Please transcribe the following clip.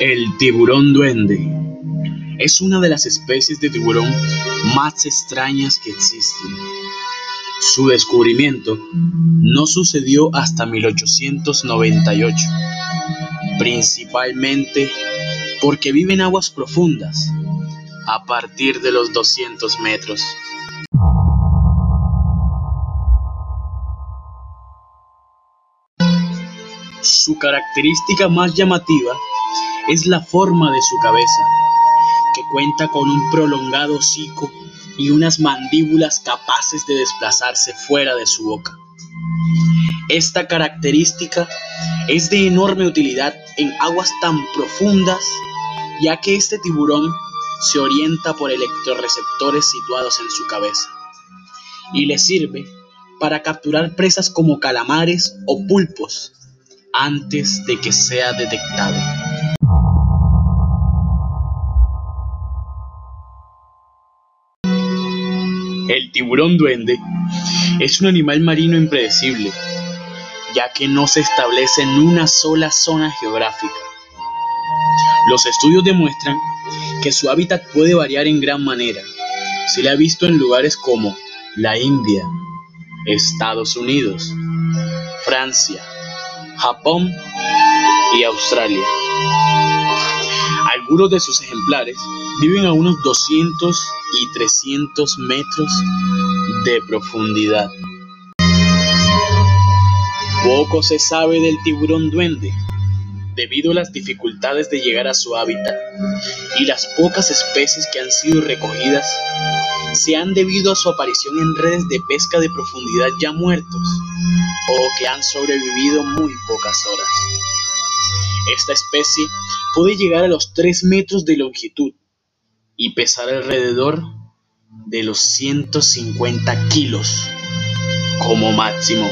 El tiburón duende es una de las especies de tiburón más extrañas que existen. Su descubrimiento no sucedió hasta 1898, principalmente porque vive en aguas profundas a partir de los 200 metros. Su característica más llamativa es la forma de su cabeza, que cuenta con un prolongado hocico y unas mandíbulas capaces de desplazarse fuera de su boca. Esta característica es de enorme utilidad en aguas tan profundas, ya que este tiburón se orienta por electroreceptores situados en su cabeza y le sirve para capturar presas como calamares o pulpos antes de que sea detectado. El tiburón duende es un animal marino impredecible, ya que no se establece en una sola zona geográfica. Los estudios demuestran que su hábitat puede variar en gran manera. Se le ha visto en lugares como la India, Estados Unidos, Francia, Japón y Australia. Algunos de sus ejemplares viven a unos 200 y 300 metros de profundidad. Poco se sabe del tiburón duende debido a las dificultades de llegar a su hábitat y las pocas especies que han sido recogidas se han debido a su aparición en redes de pesca de profundidad ya muertos o que han sobrevivido muy pocas horas. Esta especie puede llegar a los 3 metros de longitud y pesar alrededor de los 150 kilos como máximo.